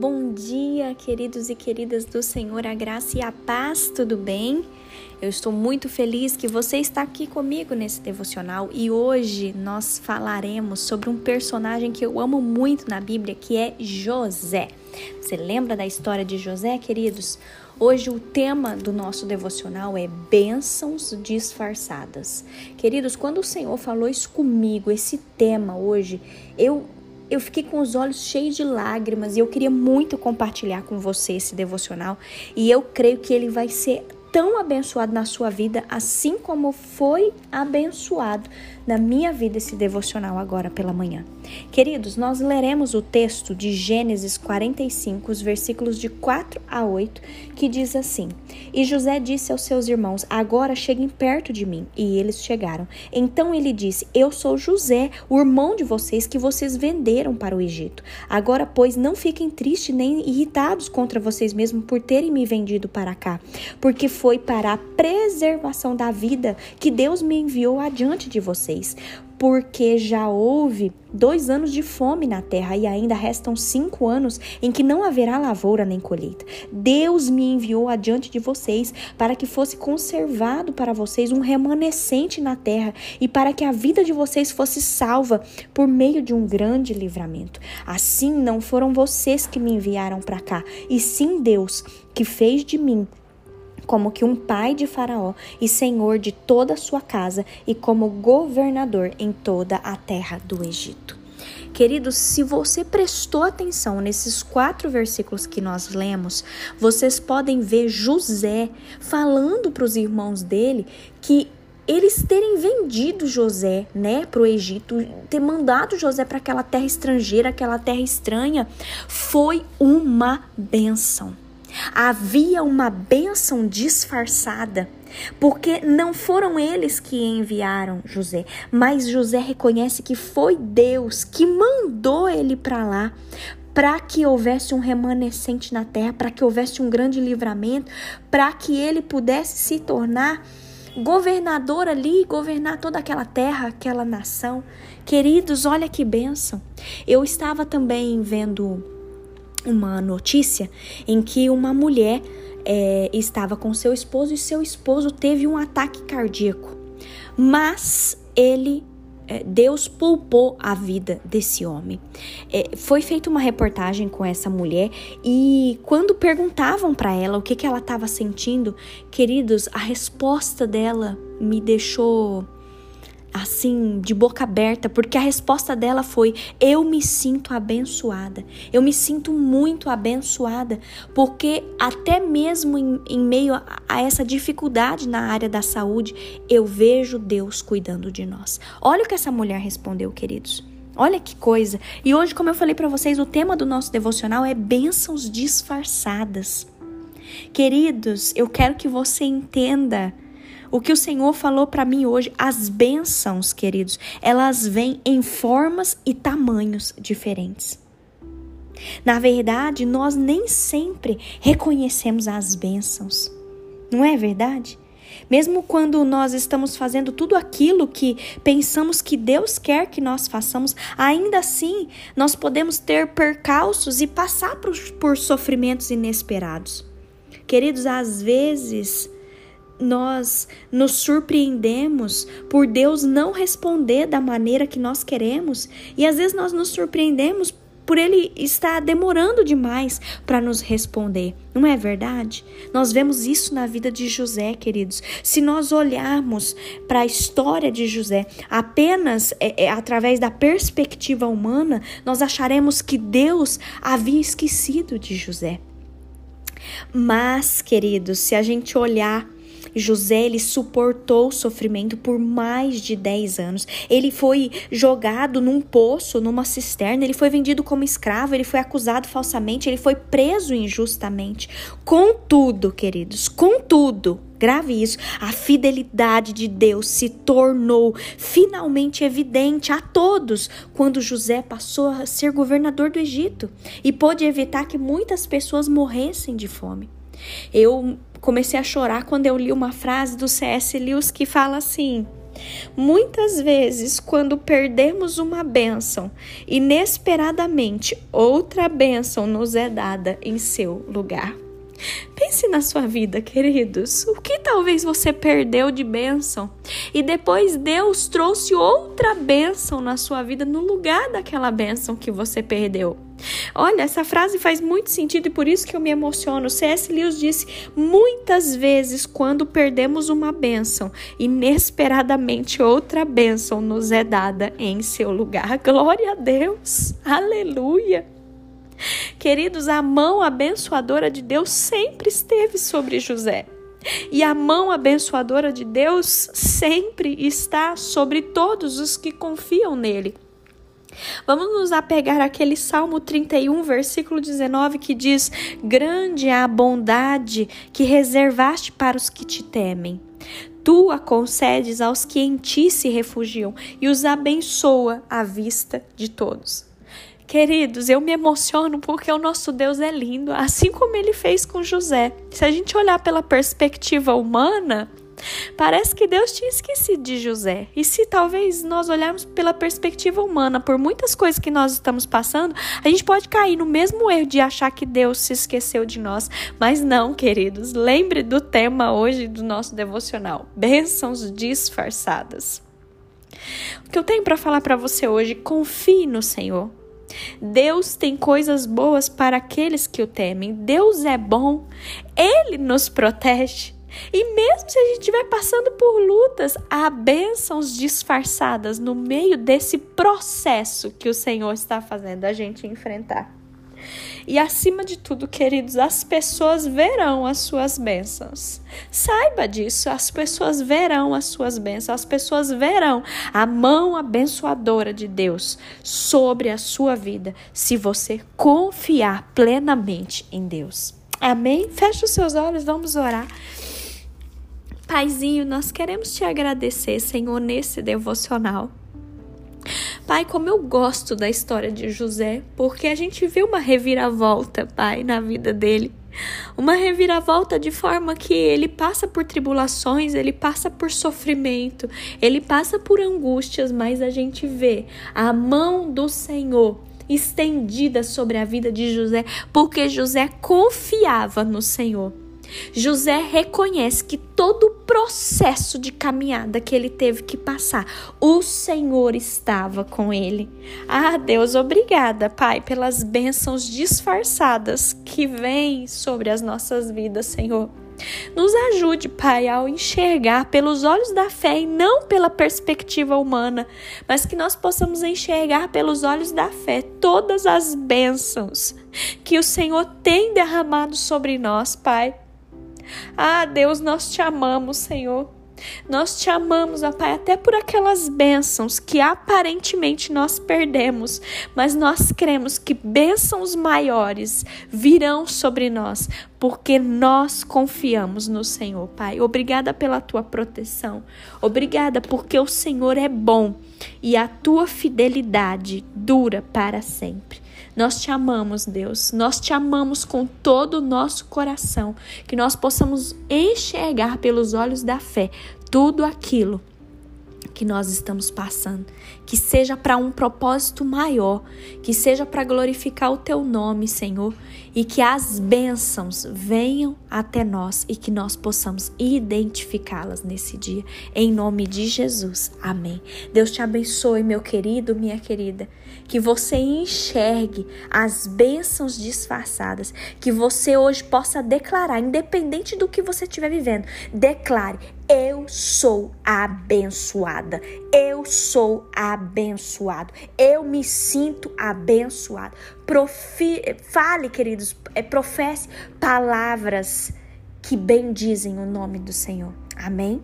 Bom dia, queridos e queridas do Senhor, a graça e a paz, tudo bem? Eu estou muito feliz que você está aqui comigo nesse devocional e hoje nós falaremos sobre um personagem que eu amo muito na Bíblia, que é José. Você lembra da história de José, queridos? Hoje o tema do nosso devocional é bênçãos disfarçadas. Queridos, quando o Senhor falou isso comigo, esse tema hoje, eu eu fiquei com os olhos cheios de lágrimas e eu queria muito compartilhar com você esse devocional e eu creio que ele vai ser tão abençoado na sua vida, assim como foi abençoado na minha vida esse devocional agora pela manhã. Queridos, nós leremos o texto de Gênesis 45, os versículos de 4 a 8, que diz assim: E José disse aos seus irmãos: Agora cheguem perto de mim. E eles chegaram. Então ele disse: Eu sou José, o irmão de vocês que vocês venderam para o Egito. Agora, pois, não fiquem tristes nem irritados contra vocês mesmos por terem me vendido para cá, porque foi para a preservação da vida que Deus me enviou adiante de vocês porque já houve dois anos de fome na terra e ainda restam cinco anos em que não haverá lavoura nem colheita. Deus me enviou adiante de vocês para que fosse conservado para vocês um remanescente na terra e para que a vida de vocês fosse salva por meio de um grande livramento. Assim, não foram vocês que me enviaram para cá, e sim Deus, que fez de mim como que um pai de Faraó e senhor de toda a sua casa e como governador em toda a terra do Egito. Queridos, se você prestou atenção nesses quatro versículos que nós lemos, vocês podem ver José falando para os irmãos dele que eles terem vendido José, né, para o Egito, ter mandado José para aquela terra estrangeira, aquela terra estranha, foi uma benção. Havia uma bênção disfarçada, porque não foram eles que enviaram José, mas José reconhece que foi Deus que mandou ele para lá para que houvesse um remanescente na terra, para que houvesse um grande livramento, para que ele pudesse se tornar governador ali, governar toda aquela terra, aquela nação. Queridos, olha que bênção. Eu estava também vendo uma notícia em que uma mulher é, estava com seu esposo e seu esposo teve um ataque cardíaco, mas ele é, Deus poupou a vida desse homem. É, foi feita uma reportagem com essa mulher e quando perguntavam para ela o que, que ela estava sentindo, queridos, a resposta dela me deixou assim, de boca aberta, porque a resposta dela foi: Eu me sinto abençoada. Eu me sinto muito abençoada, porque até mesmo em, em meio a, a, essa dificuldade na área da saúde, eu vejo Deus cuidando de nós. Olha o que essa mulher respondeu, queridos. Olha que coisa. E hoje, como eu falei para vocês, o tema do nosso devocional é bênçãos disfarçadas. Queridos, eu quero que você entenda o que o Senhor falou para mim hoje, as bênçãos, queridos, elas vêm em formas e tamanhos diferentes. Na verdade, nós nem sempre reconhecemos as bênçãos. Não é verdade? Mesmo quando nós estamos fazendo tudo aquilo que pensamos que Deus quer que nós façamos, ainda assim nós podemos ter percalços e passar por, por sofrimentos inesperados. Queridos, às vezes nós nos surpreendemos por Deus não responder da maneira que nós queremos e às vezes nós nos surpreendemos por ele estar demorando demais para nos responder. Não é verdade? Nós vemos isso na vida de José, queridos. Se nós olharmos para a história de José apenas é, é, através da perspectiva humana, nós acharemos que Deus havia esquecido de José. Mas, queridos, se a gente olhar José ele suportou o sofrimento por mais de 10 anos. Ele foi jogado num poço, numa cisterna, ele foi vendido como escravo, ele foi acusado falsamente, ele foi preso injustamente. Contudo, queridos, contudo, grave isso, a fidelidade de Deus se tornou finalmente evidente a todos quando José passou a ser governador do Egito e pôde evitar que muitas pessoas morressem de fome. Eu comecei a chorar quando eu li uma frase do C.S. Lewis que fala assim: Muitas vezes, quando perdemos uma bênção, inesperadamente outra bênção nos é dada em seu lugar. Pense na sua vida, queridos. O que talvez você perdeu de bênção e depois Deus trouxe outra bênção na sua vida no lugar daquela bênção que você perdeu. Olha, essa frase faz muito sentido e por isso que eu me emociono. C.S. Lewis disse: muitas vezes, quando perdemos uma bênção, inesperadamente outra bênção nos é dada em seu lugar. Glória a Deus! Aleluia! Queridos, a mão abençoadora de Deus sempre esteve sobre José. E a mão abençoadora de Deus sempre está sobre todos os que confiam nele. Vamos nos apegar àquele Salmo 31, versículo 19, que diz: Grande é a bondade que reservaste para os que te temem. Tu a concedes aos que em ti se refugiam e os abençoa à vista de todos. Queridos, eu me emociono porque o nosso Deus é lindo, assim como ele fez com José. Se a gente olhar pela perspectiva humana, Parece que Deus tinha esquecido de José. E se talvez nós olharmos pela perspectiva humana, por muitas coisas que nós estamos passando, a gente pode cair no mesmo erro de achar que Deus se esqueceu de nós. Mas não, queridos. Lembre do tema hoje do nosso devocional: bênçãos disfarçadas. O que eu tenho para falar para você hoje, confie no Senhor. Deus tem coisas boas para aqueles que o temem. Deus é bom. Ele nos protege. E mesmo se a gente estiver passando por lutas, há bênçãos disfarçadas no meio desse processo que o Senhor está fazendo a gente enfrentar. E acima de tudo, queridos, as pessoas verão as suas bênçãos. Saiba disso, as pessoas verão as suas bênçãos, as pessoas verão a mão abençoadora de Deus sobre a sua vida, se você confiar plenamente em Deus. Amém? Feche os seus olhos, vamos orar. Paizinho, nós queremos te agradecer, Senhor, nesse devocional. Pai, como eu gosto da história de José, porque a gente vê uma reviravolta, Pai, na vida dele. Uma reviravolta de forma que ele passa por tribulações, ele passa por sofrimento, ele passa por angústias, mas a gente vê a mão do Senhor estendida sobre a vida de José, porque José confiava no Senhor. José reconhece que todo o processo de caminhada que ele teve que passar, o Senhor estava com ele. Ah, Deus, obrigada, Pai, pelas bênçãos disfarçadas que vêm sobre as nossas vidas, Senhor. Nos ajude, Pai, ao enxergar pelos olhos da fé e não pela perspectiva humana, mas que nós possamos enxergar pelos olhos da fé todas as bênçãos que o Senhor tem derramado sobre nós, Pai. Ah, Deus, nós te amamos, Senhor. Nós te amamos, ó Pai, até por aquelas bênçãos que aparentemente nós perdemos, mas nós cremos que bênçãos maiores virão sobre nós, porque nós confiamos no Senhor, Pai. Obrigada pela tua proteção. Obrigada porque o Senhor é bom e a tua fidelidade dura para sempre. Nós te amamos, Deus. Nós te amamos com todo o nosso coração. Que nós possamos enxergar pelos olhos da fé tudo aquilo que nós estamos passando, que seja para um propósito maior, que seja para glorificar o teu nome, Senhor, e que as bênçãos venham até nós e que nós possamos identificá-las nesse dia, em nome de Jesus. Amém. Deus te abençoe, meu querido, minha querida, que você enxergue as bênçãos disfarçadas, que você hoje possa declarar, independente do que você estiver vivendo, declare: eu sou abençoada. Eu sou abençoado. Eu me sinto abençoado. Profi fale, queridos, é, professe palavras que bendizem o nome do Senhor. Amém?